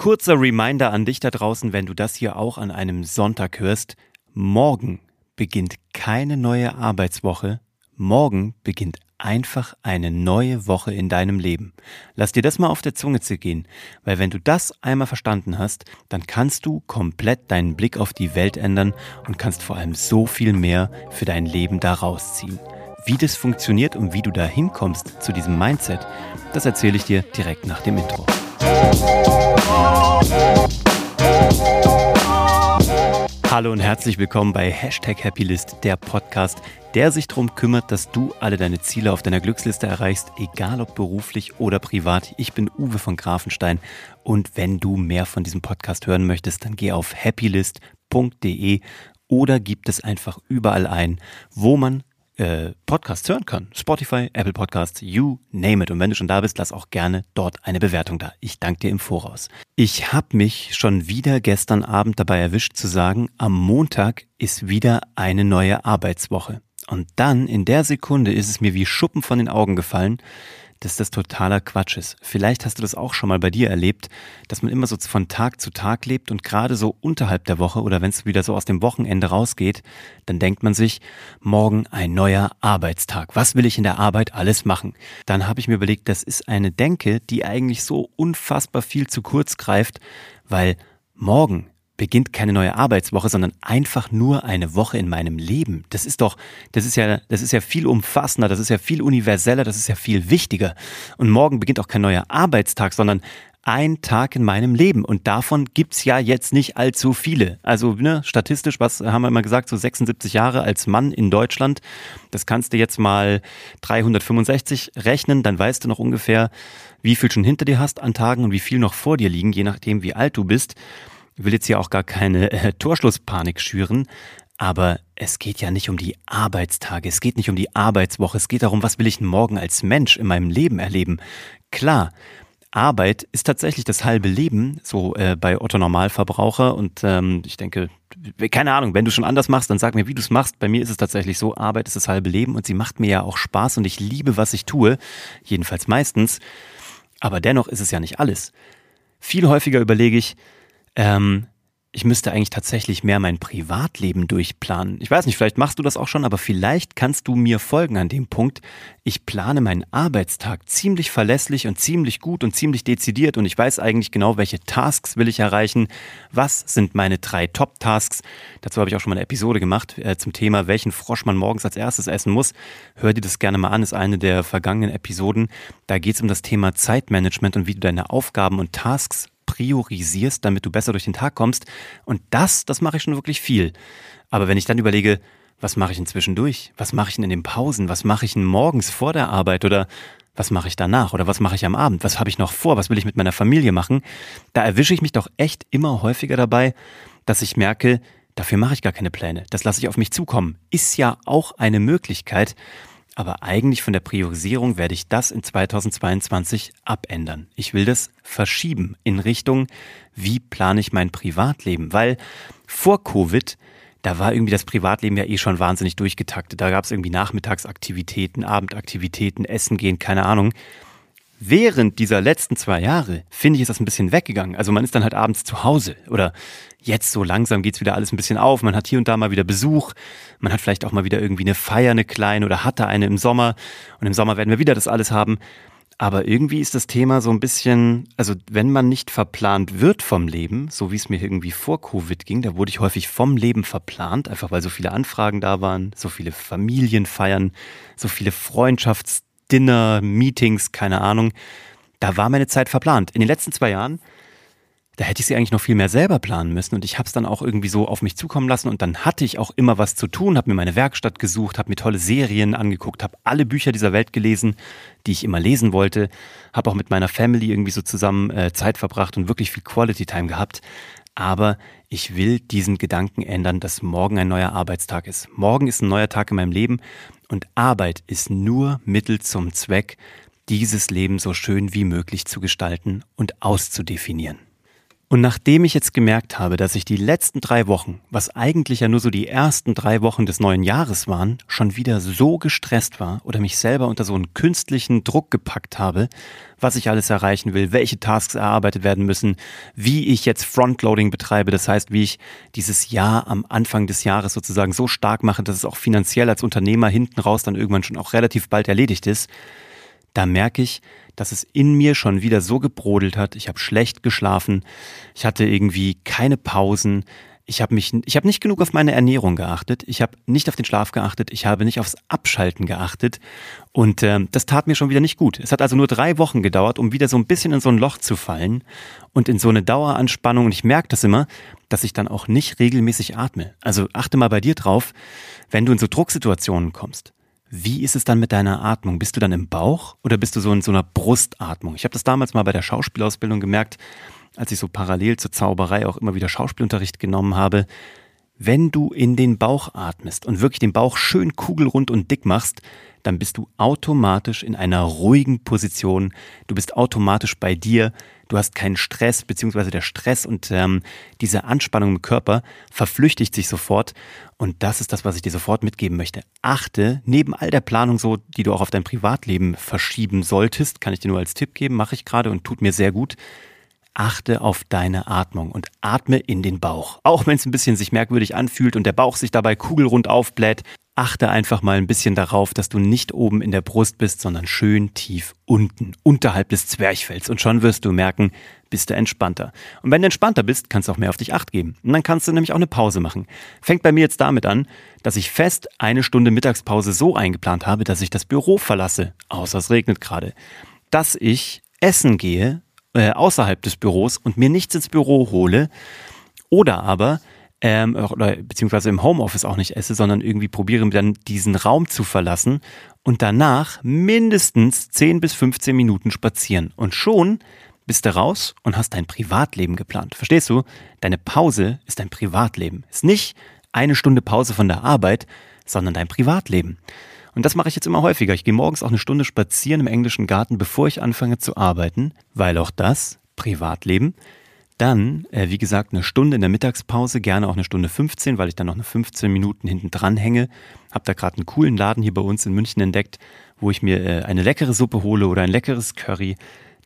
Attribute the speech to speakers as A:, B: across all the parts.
A: kurzer Reminder an dich da draußen, wenn du das hier auch an einem Sonntag hörst. Morgen beginnt keine neue Arbeitswoche. Morgen beginnt einfach eine neue Woche in deinem Leben. Lass dir das mal auf der Zunge zergehen, weil wenn du das einmal verstanden hast, dann kannst du komplett deinen Blick auf die Welt ändern und kannst vor allem so viel mehr für dein Leben daraus ziehen. Wie das funktioniert und wie du da hinkommst zu diesem Mindset, das erzähle ich dir direkt nach dem Intro. Hallo und herzlich willkommen bei Hashtag Happylist, der Podcast, der sich darum kümmert, dass du alle deine Ziele auf deiner Glücksliste erreichst, egal ob beruflich oder privat. Ich bin Uwe von Grafenstein und wenn du mehr von diesem Podcast hören möchtest, dann geh auf happylist.de oder gib es einfach überall ein, wo man äh, Podcasts hören kann. Spotify, Apple Podcasts, you name it. Und wenn du schon da bist, lass auch gerne dort eine Bewertung da. Ich danke dir im Voraus. Ich habe mich schon wieder gestern Abend dabei erwischt zu sagen, am Montag ist wieder eine neue Arbeitswoche. Und dann in der Sekunde ist es mir wie Schuppen von den Augen gefallen, dass das totaler Quatsch ist. Vielleicht hast du das auch schon mal bei dir erlebt, dass man immer so von Tag zu Tag lebt und gerade so unterhalb der Woche oder wenn es wieder so aus dem Wochenende rausgeht, dann denkt man sich, morgen ein neuer Arbeitstag. Was will ich in der Arbeit alles machen? Dann habe ich mir überlegt, das ist eine Denke, die eigentlich so unfassbar viel zu kurz greift, weil morgen beginnt keine neue Arbeitswoche, sondern einfach nur eine Woche in meinem Leben. Das ist doch, das ist ja, das ist ja viel umfassender, das ist ja viel universeller, das ist ja viel wichtiger. Und morgen beginnt auch kein neuer Arbeitstag, sondern ein Tag in meinem Leben. Und davon gibt's ja jetzt nicht allzu viele. Also ne, statistisch, was haben wir immer gesagt, so 76 Jahre als Mann in Deutschland. Das kannst du jetzt mal 365 rechnen, dann weißt du noch ungefähr, wie viel schon hinter dir hast an Tagen und wie viel noch vor dir liegen, je nachdem, wie alt du bist. Ich will jetzt hier auch gar keine äh, Torschlusspanik schüren, aber es geht ja nicht um die Arbeitstage, es geht nicht um die Arbeitswoche, es geht darum, was will ich morgen als Mensch in meinem Leben erleben. Klar, Arbeit ist tatsächlich das halbe Leben, so äh, bei Otto Normalverbraucher. Und ähm, ich denke, keine Ahnung, wenn du schon anders machst, dann sag mir, wie du es machst. Bei mir ist es tatsächlich so, Arbeit ist das halbe Leben und sie macht mir ja auch Spaß und ich liebe, was ich tue, jedenfalls meistens. Aber dennoch ist es ja nicht alles. Viel häufiger überlege ich, ähm, ich müsste eigentlich tatsächlich mehr mein Privatleben durchplanen. Ich weiß nicht, vielleicht machst du das auch schon, aber vielleicht kannst du mir folgen an dem Punkt. Ich plane meinen Arbeitstag ziemlich verlässlich und ziemlich gut und ziemlich dezidiert und ich weiß eigentlich genau, welche Tasks will ich erreichen. Was sind meine drei Top-Tasks? Dazu habe ich auch schon mal eine Episode gemacht äh, zum Thema, welchen Frosch man morgens als erstes essen muss. Hör dir das gerne mal an, ist eine der vergangenen Episoden. Da geht es um das Thema Zeitmanagement und wie du deine Aufgaben und Tasks priorisierst, damit du besser durch den Tag kommst. Und das, das mache ich schon wirklich viel. Aber wenn ich dann überlege, was mache ich inzwischen durch? Was mache ich denn in den Pausen? Was mache ich denn morgens vor der Arbeit? Oder was mache ich danach? Oder was mache ich am Abend? Was habe ich noch vor? Was will ich mit meiner Familie machen? Da erwische ich mich doch echt immer häufiger dabei, dass ich merke, dafür mache ich gar keine Pläne. Das lasse ich auf mich zukommen. Ist ja auch eine Möglichkeit. Aber eigentlich von der Priorisierung werde ich das in 2022 abändern. Ich will das verschieben in Richtung, wie plane ich mein Privatleben? Weil vor Covid, da war irgendwie das Privatleben ja eh schon wahnsinnig durchgetaktet. Da gab es irgendwie Nachmittagsaktivitäten, Abendaktivitäten, Essen gehen, keine Ahnung. Während dieser letzten zwei Jahre, finde ich, ist das ein bisschen weggegangen. Also man ist dann halt abends zu Hause oder jetzt so langsam geht's wieder alles ein bisschen auf. Man hat hier und da mal wieder Besuch. Man hat vielleicht auch mal wieder irgendwie eine Feier, eine kleine oder hatte eine im Sommer. Und im Sommer werden wir wieder das alles haben. Aber irgendwie ist das Thema so ein bisschen, also wenn man nicht verplant wird vom Leben, so wie es mir irgendwie vor Covid ging, da wurde ich häufig vom Leben verplant, einfach weil so viele Anfragen da waren, so viele Familienfeiern, so viele Freundschafts- Dinner, Meetings, keine Ahnung. Da war meine Zeit verplant. In den letzten zwei Jahren, da hätte ich sie eigentlich noch viel mehr selber planen müssen und ich habe es dann auch irgendwie so auf mich zukommen lassen und dann hatte ich auch immer was zu tun, habe mir meine Werkstatt gesucht, habe mir tolle Serien angeguckt, habe alle Bücher dieser Welt gelesen, die ich immer lesen wollte, habe auch mit meiner Family irgendwie so zusammen äh, Zeit verbracht und wirklich viel Quality Time gehabt. Aber ich will diesen Gedanken ändern, dass morgen ein neuer Arbeitstag ist. Morgen ist ein neuer Tag in meinem Leben und Arbeit ist nur Mittel zum Zweck, dieses Leben so schön wie möglich zu gestalten und auszudefinieren. Und nachdem ich jetzt gemerkt habe, dass ich die letzten drei Wochen, was eigentlich ja nur so die ersten drei Wochen des neuen Jahres waren, schon wieder so gestresst war oder mich selber unter so einen künstlichen Druck gepackt habe, was ich alles erreichen will, welche Tasks erarbeitet werden müssen, wie ich jetzt Frontloading betreibe, das heißt, wie ich dieses Jahr am Anfang des Jahres sozusagen so stark mache, dass es auch finanziell als Unternehmer hinten raus dann irgendwann schon auch relativ bald erledigt ist, da merke ich, dass es in mir schon wieder so gebrodelt hat. Ich habe schlecht geschlafen, ich hatte irgendwie keine Pausen, ich habe mich, ich habe nicht genug auf meine Ernährung geachtet, ich habe nicht auf den Schlaf geachtet, ich habe nicht aufs Abschalten geachtet und äh, das tat mir schon wieder nicht gut. Es hat also nur drei Wochen gedauert, um wieder so ein bisschen in so ein Loch zu fallen und in so eine Daueranspannung. Und ich merke das immer, dass ich dann auch nicht regelmäßig atme. Also achte mal bei dir drauf, wenn du in so Drucksituationen kommst wie ist es dann mit deiner Atmung? Bist du dann im Bauch oder bist du so in so einer Brustatmung? Ich habe das damals mal bei der Schauspielausbildung gemerkt, als ich so parallel zur Zauberei auch immer wieder Schauspielunterricht genommen habe. Wenn du in den Bauch atmest und wirklich den Bauch schön kugelrund und dick machst, dann bist du automatisch in einer ruhigen Position. Du bist automatisch bei dir. Du hast keinen Stress, beziehungsweise der Stress und ähm, diese Anspannung im Körper verflüchtigt sich sofort. Und das ist das, was ich dir sofort mitgeben möchte. Achte, neben all der Planung so, die du auch auf dein Privatleben verschieben solltest, kann ich dir nur als Tipp geben, mache ich gerade und tut mir sehr gut achte auf deine Atmung und atme in den Bauch. Auch wenn es ein bisschen sich merkwürdig anfühlt und der Bauch sich dabei kugelrund aufbläht, achte einfach mal ein bisschen darauf, dass du nicht oben in der Brust bist, sondern schön tief unten, unterhalb des Zwerchfells. Und schon wirst du merken, bist du entspannter. Und wenn du entspannter bist, kannst du auch mehr auf dich acht geben. Und dann kannst du nämlich auch eine Pause machen. Fängt bei mir jetzt damit an, dass ich fest eine Stunde Mittagspause so eingeplant habe, dass ich das Büro verlasse, außer es regnet gerade. Dass ich essen gehe äh, außerhalb des Büros und mir nichts ins Büro hole oder aber ähm, oder beziehungsweise im Homeoffice auch nicht esse, sondern irgendwie probiere dann diesen Raum zu verlassen und danach mindestens 10 bis 15 Minuten spazieren. Und schon bist du raus und hast dein Privatleben geplant. Verstehst du? Deine Pause ist dein Privatleben. Ist nicht eine Stunde Pause von der Arbeit, sondern dein Privatleben. Und das mache ich jetzt immer häufiger. Ich gehe morgens auch eine Stunde spazieren im englischen Garten, bevor ich anfange zu arbeiten, weil auch das Privatleben. Dann, äh, wie gesagt, eine Stunde in der Mittagspause, gerne auch eine Stunde 15, weil ich dann noch eine 15 Minuten hinten dran hänge. Hab da gerade einen coolen Laden hier bei uns in München entdeckt, wo ich mir äh, eine leckere Suppe hole oder ein leckeres Curry,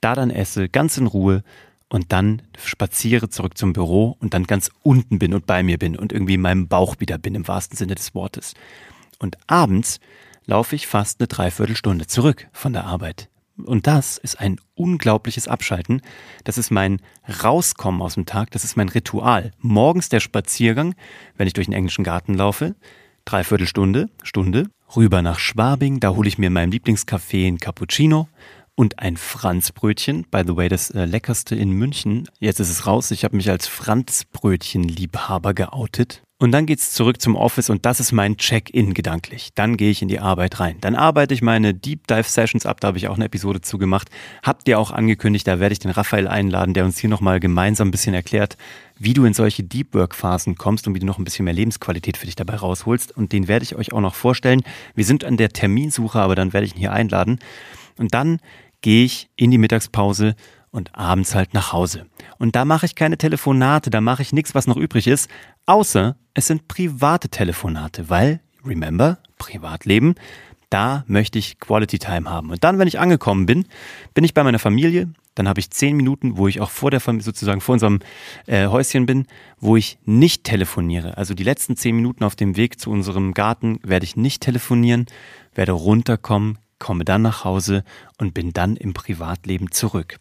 A: da dann esse, ganz in Ruhe und dann spaziere zurück zum Büro und dann ganz unten bin und bei mir bin und irgendwie in meinem Bauch wieder bin, im wahrsten Sinne des Wortes. Und abends laufe ich fast eine Dreiviertelstunde zurück von der Arbeit. Und das ist ein unglaubliches Abschalten. Das ist mein Rauskommen aus dem Tag. Das ist mein Ritual. Morgens der Spaziergang, wenn ich durch den englischen Garten laufe. Dreiviertelstunde, Stunde. Rüber nach Schwabing. Da hole ich mir in meinem Lieblingscafé ein Cappuccino und ein Franzbrötchen. By the way, das äh, leckerste in München. Jetzt ist es raus. Ich habe mich als Franzbrötchen-Liebhaber geoutet. Und dann geht's zurück zum Office und das ist mein Check-in gedanklich. Dann gehe ich in die Arbeit rein. Dann arbeite ich meine Deep Dive Sessions ab, da habe ich auch eine Episode zu gemacht. Habt ihr auch angekündigt, da werde ich den Raphael einladen, der uns hier nochmal gemeinsam ein bisschen erklärt, wie du in solche Deep Work Phasen kommst und wie du noch ein bisschen mehr Lebensqualität für dich dabei rausholst. Und den werde ich euch auch noch vorstellen. Wir sind an der Terminsuche, aber dann werde ich ihn hier einladen. Und dann gehe ich in die Mittagspause und abends halt nach Hause. Und da mache ich keine Telefonate, da mache ich nichts, was noch übrig ist, außer es sind private Telefonate, weil, remember, Privatleben, da möchte ich Quality Time haben. Und dann, wenn ich angekommen bin, bin ich bei meiner Familie, dann habe ich zehn Minuten, wo ich auch vor der Familie, sozusagen vor unserem äh, Häuschen bin, wo ich nicht telefoniere. Also die letzten zehn Minuten auf dem Weg zu unserem Garten werde ich nicht telefonieren, werde runterkommen, komme dann nach Hause und bin dann im Privatleben zurück.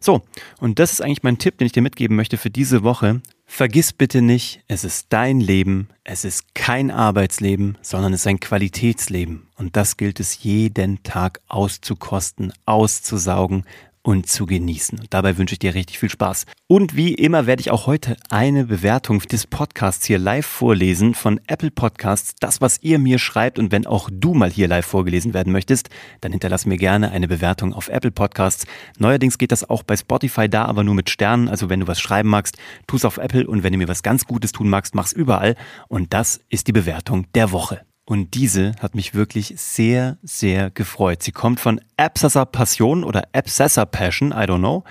A: So, und das ist eigentlich mein Tipp, den ich dir mitgeben möchte für diese Woche. Vergiss bitte nicht, es ist dein Leben, es ist kein Arbeitsleben, sondern es ist ein Qualitätsleben. Und das gilt es jeden Tag auszukosten, auszusaugen, und zu genießen. Und dabei wünsche ich dir richtig viel Spaß. Und wie immer werde ich auch heute eine Bewertung des Podcasts hier live vorlesen von Apple Podcasts. Das, was ihr mir schreibt und wenn auch du mal hier live vorgelesen werden möchtest, dann hinterlass mir gerne eine Bewertung auf Apple Podcasts. Neuerdings geht das auch bei Spotify da, aber nur mit Sternen. Also wenn du was schreiben magst, tu es auf Apple und wenn du mir was ganz Gutes tun magst, mach's überall. Und das ist die Bewertung der Woche. Und diese hat mich wirklich sehr, sehr gefreut. Sie kommt von Absassa Passion oder Absassa Passion, I don't know.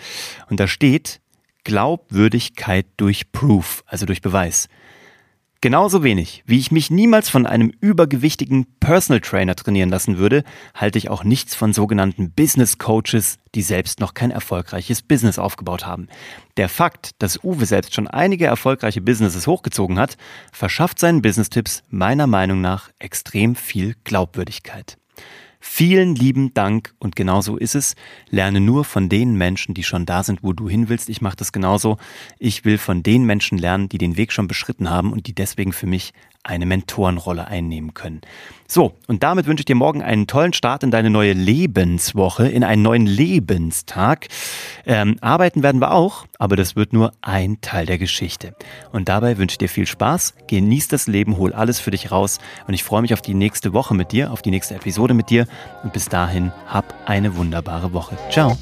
A: Und da steht, Glaubwürdigkeit durch Proof, also durch Beweis. Genauso wenig, wie ich mich niemals von einem übergewichtigen Personal Trainer trainieren lassen würde, halte ich auch nichts von sogenannten Business Coaches, die selbst noch kein erfolgreiches Business aufgebaut haben. Der Fakt, dass Uwe selbst schon einige erfolgreiche Businesses hochgezogen hat, verschafft seinen Business-Tipps meiner Meinung nach extrem viel Glaubwürdigkeit. Vielen lieben Dank und genau so ist es. Lerne nur von den Menschen, die schon da sind, wo du hin willst. Ich mache das genauso. Ich will von den Menschen lernen, die den Weg schon beschritten haben und die deswegen für mich eine Mentorenrolle einnehmen können. So, und damit wünsche ich dir morgen einen tollen Start in deine neue Lebenswoche, in einen neuen Lebenstag. Ähm, arbeiten werden wir auch, aber das wird nur ein Teil der Geschichte. Und dabei wünsche ich dir viel Spaß, genieß das Leben, hol alles für dich raus und ich freue mich auf die nächste Woche mit dir, auf die nächste Episode mit dir und bis dahin hab eine wunderbare Woche. Ciao.